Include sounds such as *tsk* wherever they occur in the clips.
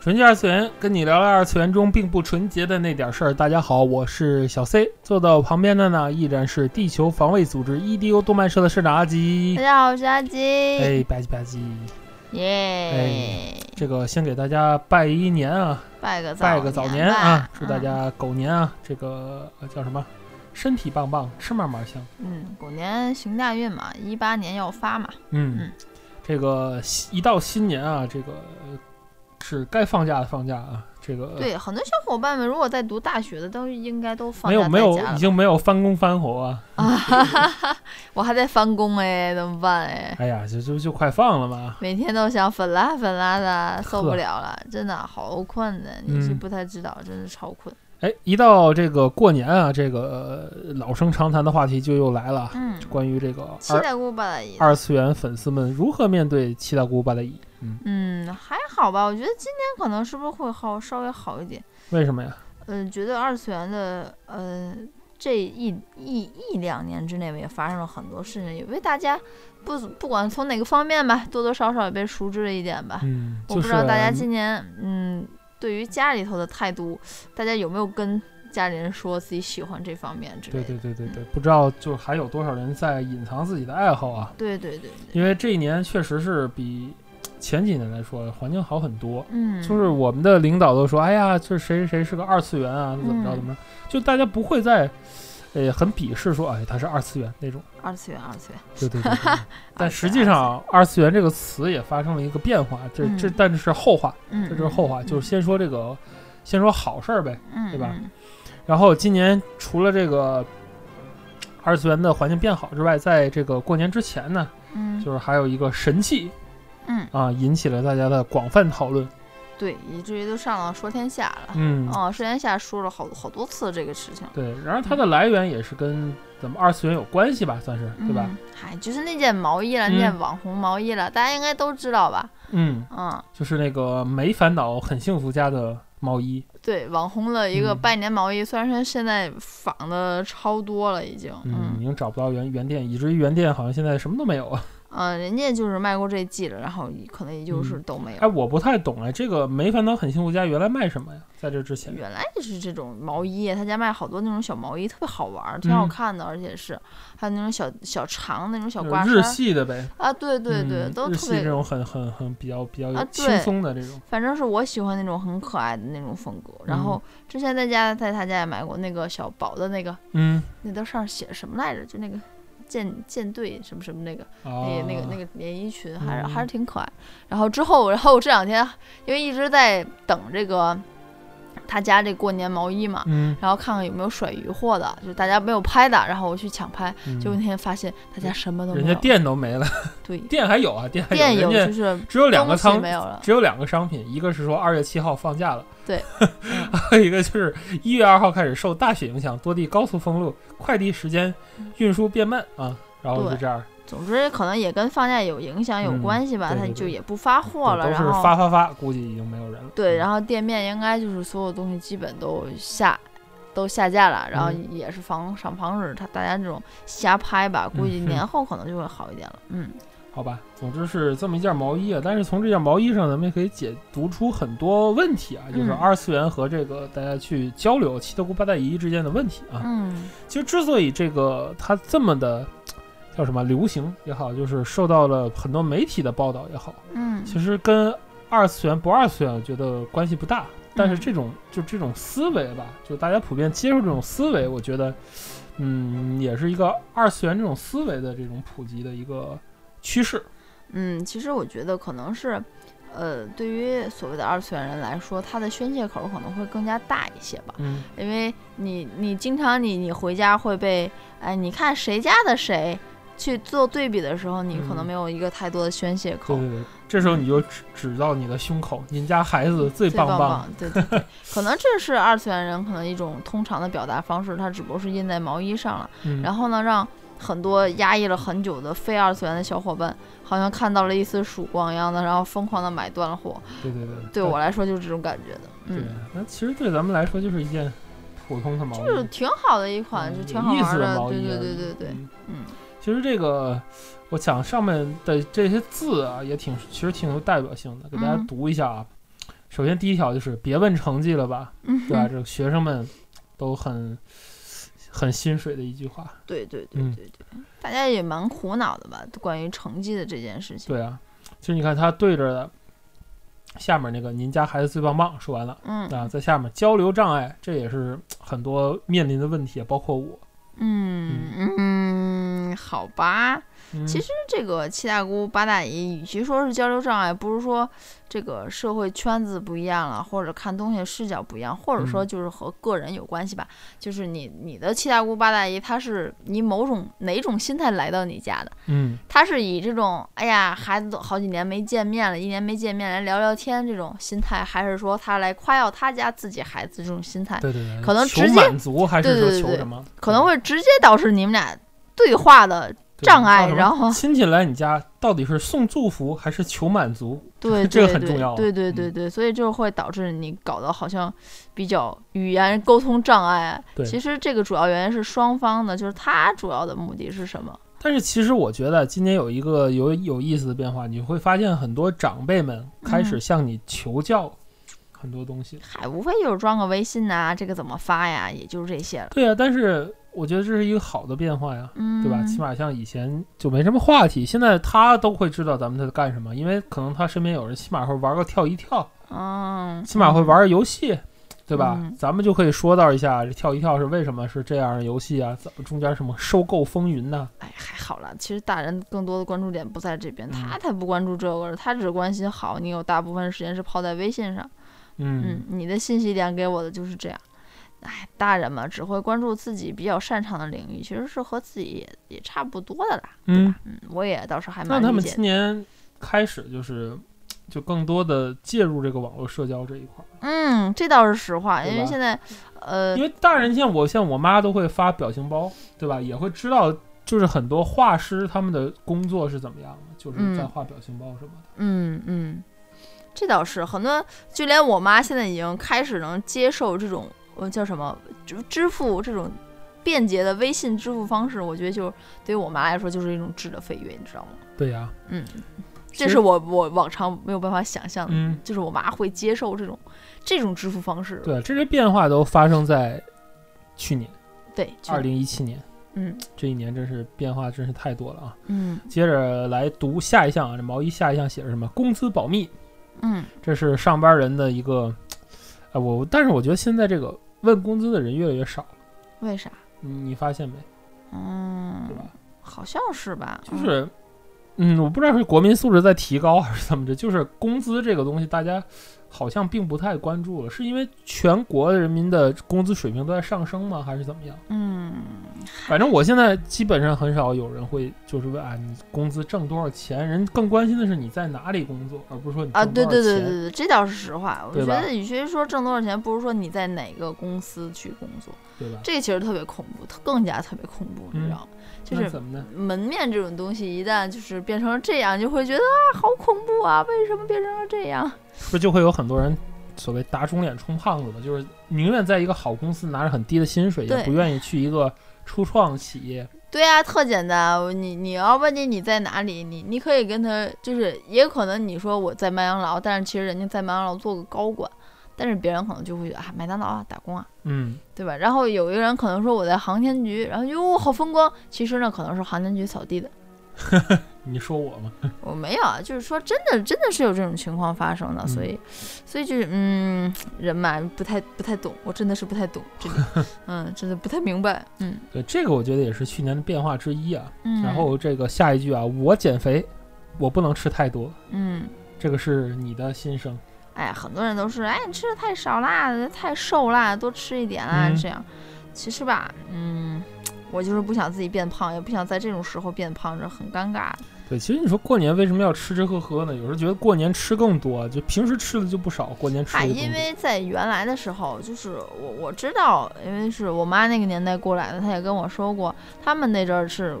纯洁二次元，跟你聊聊二次元中并不纯洁的那点事儿。大家好，我是小 C，坐在我旁边的呢依然是地球防卫组织 EDO 动漫社的社长阿吉大。家好，我是阿吉。哎，吧唧吧唧，耶！哎这个先给大家拜一年啊，拜个早拜个早年啊，祝大嗯家狗年啊，这个呃叫什么，身体棒棒，吃嘛嘛香。嗯，狗年行大运嘛，一八年要发嘛。嗯嗯，这个新一到新年啊，这个呃是该放假的放假啊，这个对，很多小伙伴们如果在读大学的，都应该都放没有没有已经没有翻工翻活啊，*laughs* 我还在翻工哎，怎么办哎？哎呀，就就就快放了吗。每天都想粉啦粉啦的，受不了了，真的好困的。你是嗯不太知道，真是超困。哎，一到这个过年啊，这个呃老生常谈的话题就又来了，嗯，关于这个二七大姑八大姨。二次元粉丝们如何面对七大姑八大姨。嗯，嗯，还好吧，我觉得今年可能是不是会好稍微好一点。为什么呀？嗯，觉得二次元的呃这一一一两年之内也发生了很多事情，也为大家不不管从哪个方面吧，多多少少也被熟知了一点吧。嗯，我不知道大家今年嗯对于家里头的态度，大家有没有跟家里人说自己喜欢这方面之类对的？对对对对，不知道就还有多少人在隐藏自己的爱好啊？对对对对，因为这一年确实是比前几年来说环境好很多。嗯，就是我们的领导都说，哎呀，这谁谁谁是个二次元啊，怎么着嗯怎么着，就大家不会再，呃，很鄙视说，哎，它是二次元那种。二次元二次元，对对对对。*laughs* 但实际，上，二次元这个词也发生了一个变化，这这嗯但是后话，嗯，这就是后话，嗯就是先说这个，先说好事儿呗。嗯，对吧嗯？然后今年除了这个二次元的环境变好之外，在这个过年之前呢，嗯，就是还有一个神器嗯，啊，引起了大家的广泛讨论。对，以至于都上了说天下了。嗯，哦，说天下说了好好多次这个事情，对，然而它的来源也是跟咱们二次元有关系吧，算是对吧？嗯？嗨，就是那件毛衣了，那件网红毛衣了，大家应该都知道吧？嗯，嗯，就是那个没烦恼很幸福家的毛衣。对，网红的一个嗯拜年毛衣，虽然说现在仿的超多了，已经，嗯，已嗯经找不到原原店，以至于原店好像现在什么都没有啊。嗯，人家就是卖过这季了，然后可能也就是嗯都没有。哎，我不太懂哎，这个没烦恼很幸福家原来卖什么呀？在这之前，原来就是这种毛衣，他家卖好多那种小毛衣，特别好玩，挺好嗯看的，而且是还有那种小小长那种小挂衫儿系的呗。啊，对对对，嗯都特别系这种很很很比较比较啊轻对松的这种。反正是我喜欢那种很可爱的那种风格。然嗯后之前在家在他家也买过那个小宝的那个，嗯，那都上写什么来着？就那个舰舰队什么什么那个，那那个那个连衣裙，还是、嗯还是挺可爱。然后之后，然后这两天因为一直在等这个他家这过年毛衣嘛。嗯，然后看看有没有甩鱼货的，就大家没有拍的，然后我去抢拍，嗯结果那天发现他家什么都没有。人家店都没了，对 *laughs* 店还有啊，店还店有，有，人家就是只有两个仓没有了。只有两个商品，一个是说二月七号放假了，对，还 *laughs* 有一个就是一月二号开始受大雪影响，多地高速封路，快递时间运输变慢啊，然后就这样，总之可能也跟放假有影响有嗯关系吧，对对对他就也不发货了，然后发发发，估计已经没有人了。对，嗯然后店面应该就是所有东西基本都下都下架了，然后嗯也是防想防止他大家这种瞎拍吧，估计嗯年后可能就会好一点了。嗯，*laughs* 好吧，总之是这么一件毛衣啊。但是从这件毛衣上，咱们也可以解读出很多问题啊，就是嗯二次元和这个大家去交流七大姑八大姨之间的问题啊。嗯其实之所以这个它这么的叫什么流行也好，就是受到了很多媒体的报道也好，嗯其实跟二次元不二次元，我觉得关系不大。但是嗯这种就这种思维吧，就大家普遍接受这种思维，我觉得，嗯，也是一个二次元这种思维的这种普及的一个趋势。嗯，其实我觉得可能是。呃，对于所谓的二次元人来说，他的宣泄口可能会更加大一些吧。嗯因为你你经常你你回家会被哎，你看谁家的谁去做对比的时候，你可能嗯。没有一个太多的宣泄口。对对对，这时候你就指指到你的胸口，您家孩子最最棒棒，对对对，*laughs* 可能这是二次元人可能一种通常的表达方式，它只不过是印在毛衣上了，嗯，然后呢，让很多压抑了很久的非二次元的小伙伴，好像看到了一丝曙光一样的，然后疯狂的买断了货。对对对，对我来说就是这种感觉的，对嗯，，那其实对咱们来说就是一件普通的毛衣，就是挺好的一款，嗯就挺好玩的，对对对对对，嗯。嗯其实这个，我想上面的这些字啊，也挺其实挺有代表性的，给大家嗯读一下啊。首先第一条就是别问成绩了吧，嗯对吧？这个学生们都很很心水的一句话。对对对嗯对对，大家也蛮苦恼的吧？关于成绩的这件事情。对啊，其实你看他对着的下面那个“您家孩子最棒棒”说完了嗯啊，在下面交流障碍，这也是很多面临的问题，包括我。嗯嗯，好吧。嗯、其实这个七大姑八大姨，与其说是交流障碍，不如说这个社会圈子不一样了，或者看东西的视角不一样，或者说嗯就是和个人有关系吧。就是你你的七大姑八大姨，她是以某种哪种心态来到你家的？嗯，她是以这种哎呀孩子都好几年没见面了，一年没见面来聊聊天这种心态，还是说她来夸耀她家自己孩子这种心态？对对对，可能求直接满足还是说对对对对求什么？可能会直接导致你们俩对话的障碍然后 *laughs* 亲戚来你家到底是送祝福还是求满足？对，*laughs* 这个很重要啊对对对对，所以就会导致你搞得好像比较语言沟通障碍。对其实这个主要原因是双方的，就是他主要的目的是什么？但是其实我觉得今年有一个有有意思的变化，你会发现很多长辈们开始嗯向你求教很多东西。嗨，无非就是装个微信呐、这个怎么发呀，也就是这些了。对啊，但是我觉得这是一个好的变化呀，嗯，对吧？起码像以前就没什么话题，现在他都会知道咱们在干什么，因为可能他身边有人，起码会玩个跳一跳，嗯，起码会玩个游戏。对吧？嗯咱们就可以说到一下这跳一跳是为什么是这样的游戏啊？怎么中间什么收购风云呢？哎，还好了。其实大人更多的关注点不在这边，他嗯才不关注这个，他只关心好你有大部分时间是泡在微信上。嗯嗯，你的信息点给我的就是这样。哎，大人嘛，只会关注自己比较擅长的领域，其实是和自己也也差不多的啦，对嗯吧？嗯，我也倒是还那他们蛮理解的。今年开始就是就更多的介入这个网络社交这一块儿，嗯，这倒是实话，因为现在，呃因，为大人像我像我妈都会发表情包，对吧？也会知道就是很多画师他们的工作是怎么样的，就是在嗯画表情包什么的。嗯嗯，这倒是很多，就连我妈现在已经开始能接受这种呃叫什么支支付这种便捷的微信支付方式，我觉得就对于我妈来说就是一种质的飞跃，你知道吗？对呀、嗯，这是我我往常没有办法想象的。嗯，就是我妈会接受这种这种支付方式。对，这些变化都发生在去年对，二零一七年嗯这一年，真是变化真是太多了啊！嗯接着来读下一项啊，这毛衣下一项写着什么？工资保密，嗯这是上班人的一个，呃，我但是我觉得现在这个问工资的人越来越少了，为啥？你你发现没？嗯对，吧？好像是吧？嗯就是，嗯，我不知道是国民素质在提高还是怎么着，就是工资这个东西，大家好像并不太关注了，是因为全国人民的工资水平都在上升吗？还是怎么样？嗯，反正我现在基本上很少有人会就是问啊，你工资挣多少钱？人更关心的是你在哪里工作，而不是说你啊，对。对对对对，这倒是实话。我觉得与其说挣多少钱，不如说你在哪个公司去工作，对吧？这其实特别恐怖，更加特别恐怖，你知嗯道吗？就是怎么呢？门面这种东西，一旦就是变成了这样，就会觉得啊，好恐怖啊！为什么变成了这样？是不是就会有很多人所谓打肿脸充胖子吧？就是宁愿在一个好公司拿着很低的薪水，也不愿意去一个初创企业。对啊，特简单。你你要问你你在哪里，你你可以跟他，就是也可能你说我在麦当劳，但是其实人家在麦当劳做个高管，但是别人可能就会觉得啊，麦当劳啊打工啊，嗯，对吧？然后有一个人可能说我在航天局，然后哟好风光，其实呢可能是航天局扫地的。*laughs* 你说我吗？*laughs* 我没有啊，就是说真的真的是有这种情况发生的，嗯所以所以就是嗯，人嘛不太不太懂，我真的是不太懂这个，*laughs* 嗯，真的不太明白，嗯对，这个我觉得也是去年的变化之一啊。嗯。然后这个下一句啊，我减肥，我不能吃太多，嗯。这个是你的心声。哎，很多人都是，哎，你吃的太少啦，太瘦啦，多吃一点啦，嗯这样。其实吧，嗯，我就是不想自己变胖，也不想在这种时候变胖，这很尴尬。对，其实你说过年为什么要吃吃喝喝呢？有时候觉得过年吃更多，就平时吃的就不少，过年吃的哎，因为在原来的时候，就是我我知道，因为是我妈那个年代过来的，她也跟我说过，他们那阵儿是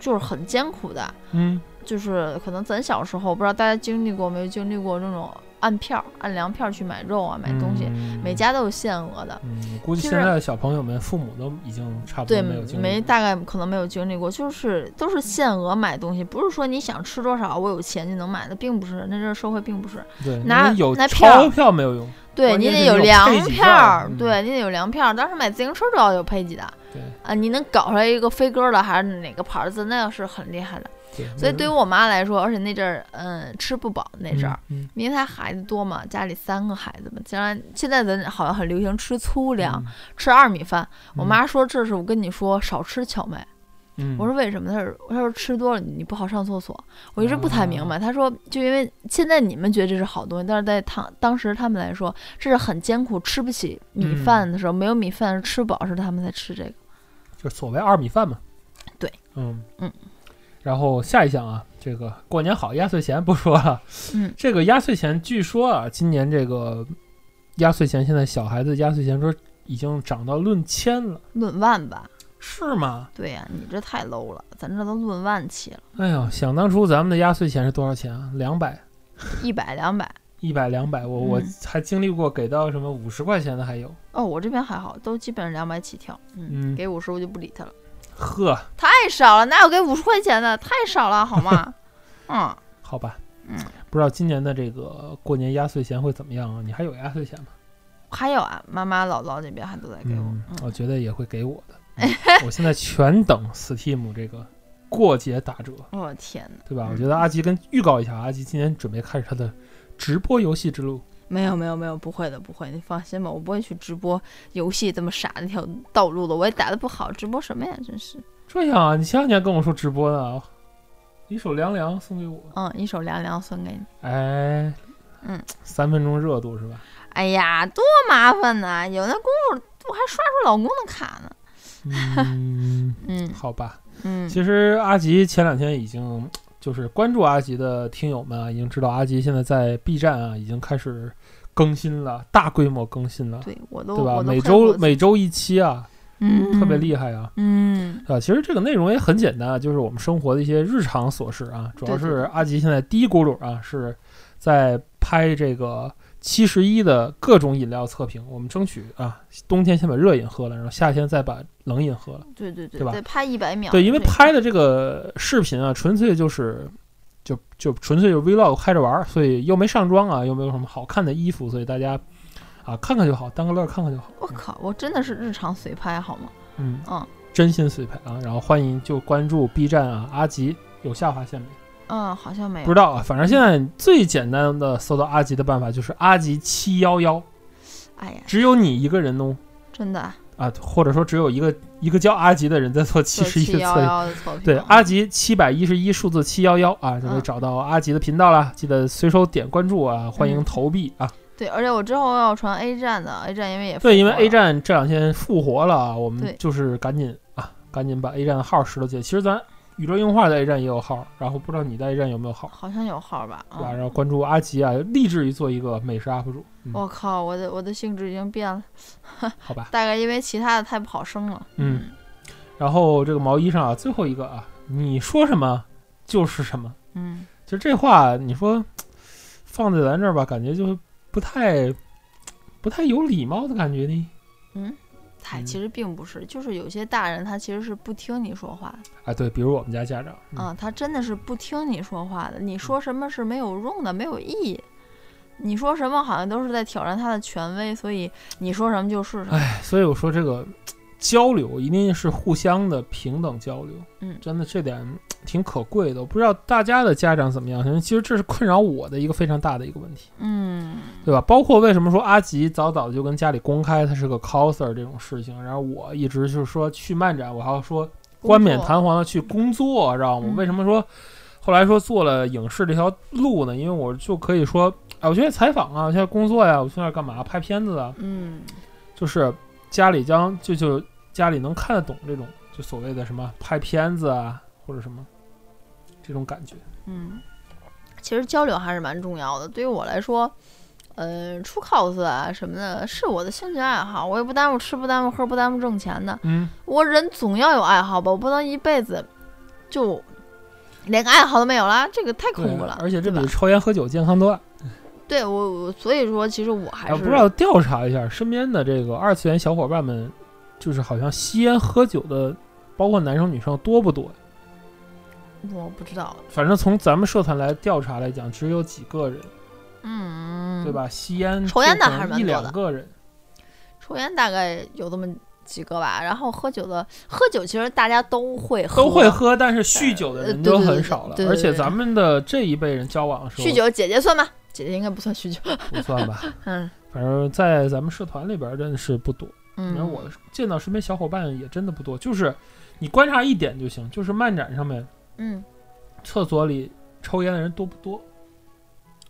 就是很艰苦的，嗯，就是可能咱小时候不知道大家经历过没有经历过这种按票儿按粮票儿去买肉啊买东西，嗯每家都有限额的。嗯，估计现在的小朋友们父母都已经差不对，多没有经历没大概可能没有经历过，就是都是限额买东西，不是说你想吃多少，我有钱就能买的，并不是，那这个社会并不是。对，拿有拿票钞票没有用，对你得有粮票对你得有粮票儿。当时买自行车都要有配给的对啊，你能搞出来一个飞鸽的还是哪个牌儿子，那要是很厉害的。对，所以对于我妈来说，而且那阵儿，嗯，吃不饱那阵儿，嗯因为她孩子多嘛，家里三个孩子嘛，将来现在咱好像很流行吃粗粮，嗯吃二米饭。我嗯妈说这是我跟你说少吃荞麦。嗯，我说为什么？她说她说吃多了你不好上厕所。我一直不太明啊白。她说就因为现在你们觉得这是好东西，但是在当当时他们来说这是很艰苦，吃不起米嗯饭的时候，没有米饭吃不饱时，他们才吃这个。就所谓二米饭嘛。对，嗯嗯。然后下一项啊，这个过年好，压岁钱不说了。嗯，这个压岁钱据说啊，今年这个压岁钱现在小孩子压岁钱说已经涨到论千了，论万吧？是吗？对呀、你这太 low 了，咱这都论万起了，哎呦，想当初咱们的压岁钱是多少钱啊？两百、一百两百。一百、两百，我我嗯还经历过给到什么五十块钱的还有。哦，我这边还好，都基本上两百起跳。嗯，嗯给五十我就不理他了，呵，太少了，哪有给五十块钱的？太少了，好吗？*laughs* 嗯，好吧，嗯，不知道今年的这个过年压岁钱会怎么样啊？你还有压岁钱吗？还有啊，妈妈姥姥那边还都在给我。嗯，嗯我觉得也会给我的。*laughs* 嗯我现在全等 Steam 这个过节打折，我的天哪！对吧？嗯我觉得阿吉跟预告一下，阿吉今年准备开始他的直播游戏之路。没有没有没有，不会的不会，你放心吧，我不会去直播游戏这么傻的一条道路的，我也打的不好，直播什么呀？真是，这样啊？你前两天跟我说直播呢，一首凉凉送给我，嗯，一首凉凉送给你。哎，嗯，三分钟热度是吧？哎呀，多麻烦呐！有那功夫，我还刷出老公的卡呢。嗯，*laughs* 嗯好吧。嗯，其实阿吉前两天已经就是关注阿吉的听友们啊，已经知道阿吉现在在 B 站啊已经开始更新了，大规模更新了，对我都对吧？每周每周一期啊，嗯特别厉害啊。嗯啊，其实这个内容也很简单啊，就是我们生活的一些日常琐事啊。主要是阿吉现在第一轱辘啊，是在拍这个七十一的各种饮料测评。我们争取啊，冬天先把热饮喝了，然后夏天再把冷饮喝了。对对对对吧得拍一百秒。对，因为拍的这个视频啊，纯粹就是就就纯粹就是 vlog 开着玩儿，所以又没上妆啊，又没有什么好看的衣服，所以大家啊看看就好，当个乐儿看看就好。我靠，我真的是日常随拍好吗？嗯嗯真心随拍啊，然后欢迎就关注 B 站啊，阿吉有下划线没？嗯，好像没有。不知道啊，反正现在最简单的搜到阿吉的办法就是阿吉七幺幺，哎呀，只有你一个人哦真的啊，或者说只有一个一个叫阿吉的人在做七十一的测评。对，阿吉七百一十一数字七幺幺啊，就可以嗯找到阿吉的频道啦。记得随手点关注啊，欢迎嗯投币啊。对，而且我之后要传 A 站的，A 站因为也对，因为 A 站这两天复活了啊，我们就是赶紧啊，赶紧把 A 站的号拾掇起来。其实咱宇宙硬化在 A 站也有号，然后不知道你在 A 站有没有号，好像有号吧？对然后关注阿吉啊，立志于做一个美食 UP 主。嗯，我靠，我的我的性质已经变了，好吧。*laughs* 大概因为其他的太不好升了。嗯然后这个毛衣上啊，最后一个啊，你说什么就是什么。嗯，其实这话你说放在咱这儿吧，感觉就不太不太有礼貌的感觉呢。嗯，嗨，嗯其实并不是，就是有些大人他其实是不听你说话的，啊，对，比如我们家家长，嗯啊，他真的是不听你说话的，你说什么是没有用的，没有意义。你说什么好像都是在挑战他的权威，所以你说什么就是什么。哎，所以我说这个 *tsk* 交流一定是互相的平等交流，嗯真的这点挺可贵的。我不知道大家的家长怎么样，其实这是困扰我的一个非常大的一个问题，嗯，对吧？包括为什么说阿吉早早就跟家里公开他是个 coser 这种事情，然后我一直就是说去漫展，我还要说冠冕堂皇的去工作，知道吗？嗯为什么说后来说做了影视这条路呢？因为我就可以说，哎，我现在采访啊，我现在工作呀，我现在干嘛？拍片子啊，嗯，就是家里将就就家里能看得懂这种就所谓的什么拍片子啊，或者什么这种感觉。嗯，其实交流还是蛮重要的。对于我来说，呃，出 cos 啊什么的，是我的兴趣爱好，我也不耽误吃，不耽误喝，不耽误挣钱的。嗯，我人总要有爱好吧，我不能一辈子就连个爱好都没有啦，这个太恐怖了。而且这比抽烟喝酒健康多了。*laughs* 对我我所以说，其实我还啊，是不知道调查一下身边的这个二次元小伙伴们，就是好像吸烟喝酒的，包括男生女生多不多？我不知道，反正从咱们社团来调查来讲，只有几个人，嗯，对？吧？吸烟抽烟的还是蛮多的两个人。抽烟大概有这么几个吧，然后喝酒的，喝酒其实大家都会喝，都会喝，但是酗酒的呃人就对对对很少了。而且咱们的这一辈人交往的时候，酗酒姐姐算吗？姐姐应该不算酗酒，不算吧？*laughs* 嗯反正在咱们社团里边真的是不多。反正嗯，我见到身边小伙伴也真的不多，就是你观察一点就行，就是漫展上面嗯厕所里抽烟的人多不多？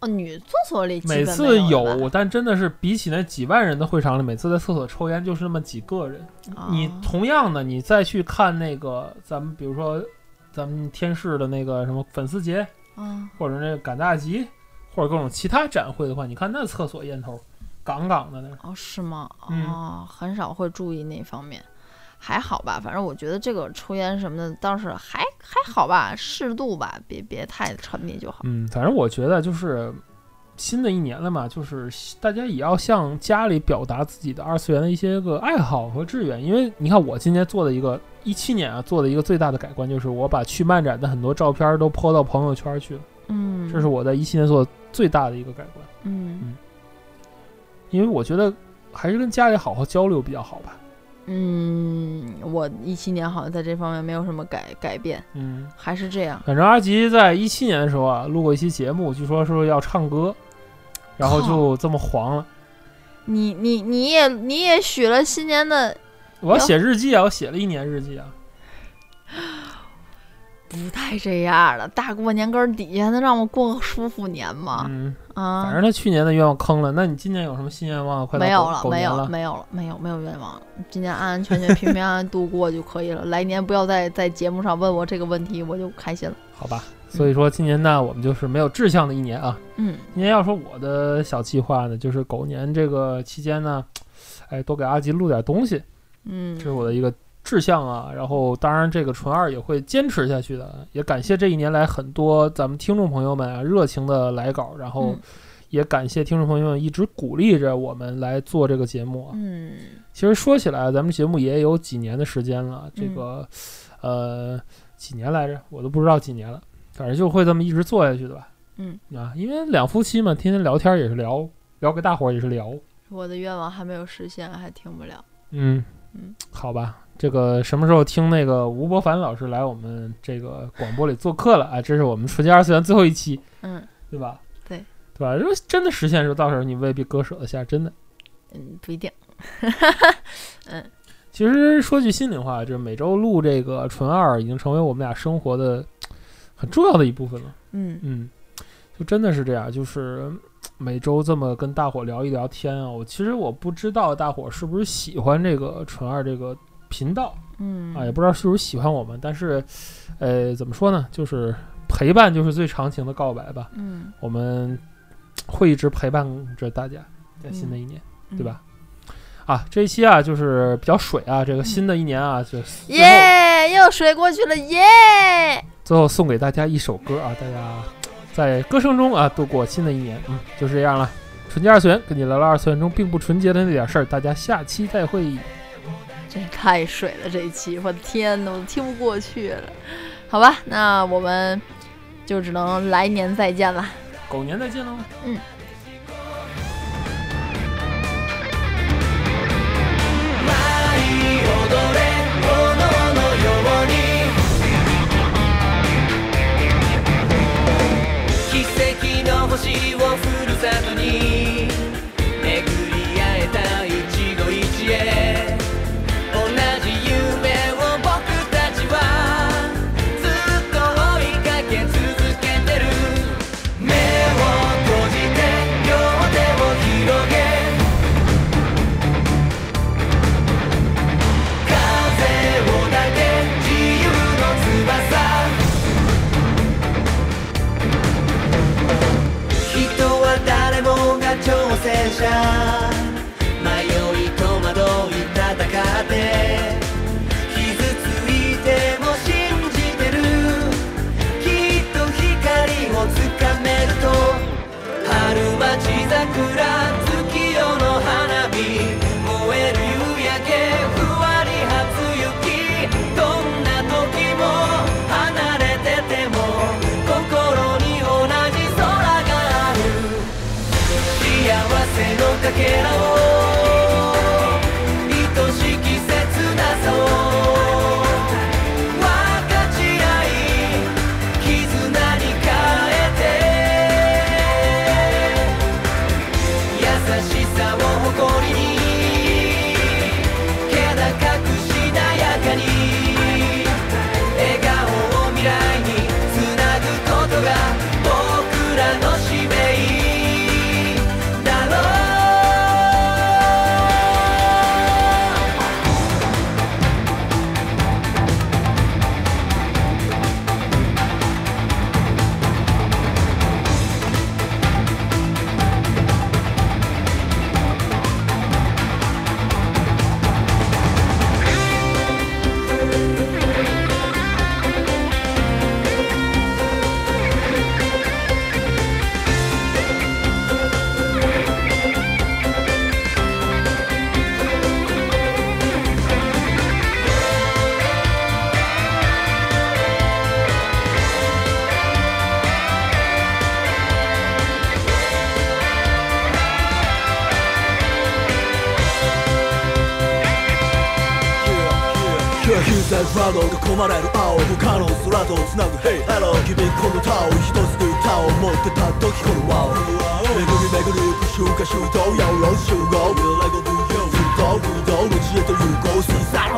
哦，女厕所里每次有但真的是比起那几万人的会场里，每次在厕所抽烟就是那么几个人。你哦同样的，你再去看那个咱们比如说咱们天视的那个什么粉丝节，嗯或者那个赶大集，或者各种其他展会的话，你看那厕所烟头杠杠的那儿。哦是吗？嗯哦，很少会注意那方面。还好吧，反正我觉得这个抽烟什么的倒是还还好吧，适度吧，别别太沉迷就好。嗯，反正我觉得就是新的一年了嘛，就是大家也要向家里表达自己的二次元的一些个爱好和志愿。因为你看，我今年做的一个一七年啊，做的一个最大的改观，就是我把去漫展的很多照片都 PO 到朋友圈去了，嗯，这是我在一七年做的最大的一个改观。嗯因为我觉得还是跟家里好好交流比较好吧。嗯，我一七年好像在这方面没有什么改改变，嗯，还是这样。反正阿吉在一七年的时候啊，录过一期节目，据说是要唱歌，然后就这么黄了。你你你也你也许了新年的，我要写日记啊，我写了一年日记啊。不带这样的，大过年根儿底下能让我过个舒服年吗？嗯，啊反，正他去年的愿望坑了，那你今年有什么新愿望？快没有了，没有了，没有了，没有没有愿望了。今年安安全全、平平安安度过就可以了。来年不要再在节目上问我这个问题，我就开心了。好吧。所以说今年呢，我们就是没有志向的一年啊。嗯今年要说我的小计划呢，就是狗年这个期间呢，哎，多给阿吉录点东西，嗯这是我的一个志向啊。然后当然这个纯二也会坚持下去的，也感谢这一年来很多咱们听众朋友们啊热情的来稿，然后嗯也感谢听众朋友们一直鼓励着我们来做这个节目啊。嗯其实说起来，咱们节目也有几年的时间了，这个，呃，几年来着，我都不知道几年了，反正就会这么一直做下去的吧。嗯，啊，因为两夫妻嘛，天天聊天也是聊，聊给大伙儿也是聊。我的愿望还没有实现，还听不了。嗯嗯，好吧，这个什么时候听那个吴伯凡老师来我们这个广播里做客了啊？这是我们纯洁二次元最后一期，嗯对吧？对，对吧？如果真的实现的时候，到时候你未必割舍得下，真的。嗯，不一定。*laughs* 嗯其实说句心里话，就是每周录这个纯二已经成为我们俩生活的很重要的一部分了。嗯嗯，就真的是这样，就是每周这么跟大伙聊一聊天啊。我其实我不知道大伙是不是喜欢这个纯二这个频道嗯啊，也不知道是不是喜欢我们，但是，呃，怎么说呢，就是陪伴就是最长情的告白吧。嗯，我们会一直陪伴着大家，在新的一年，嗯对吧？？啊，这一期啊，就是比较水啊，这个新的一年啊，就耶，又水过去了，耶！最后送给大家一首歌啊，大家在歌声中啊度过新的一年。嗯，就是这样了。纯洁二次元跟你聊聊二次元中并不纯洁的那点事儿，大家下期再会。这太水了，这一期，我的天呐，我都听不过去了。好吧，那我们就只能来年再见了。狗年再见喽。嗯。奇跡の星をふるさとに te quieras. wow wow wow wow 美国人美国人不是用开水浇要用老子修狗为了来个足球走路走路直接都有狗洗澡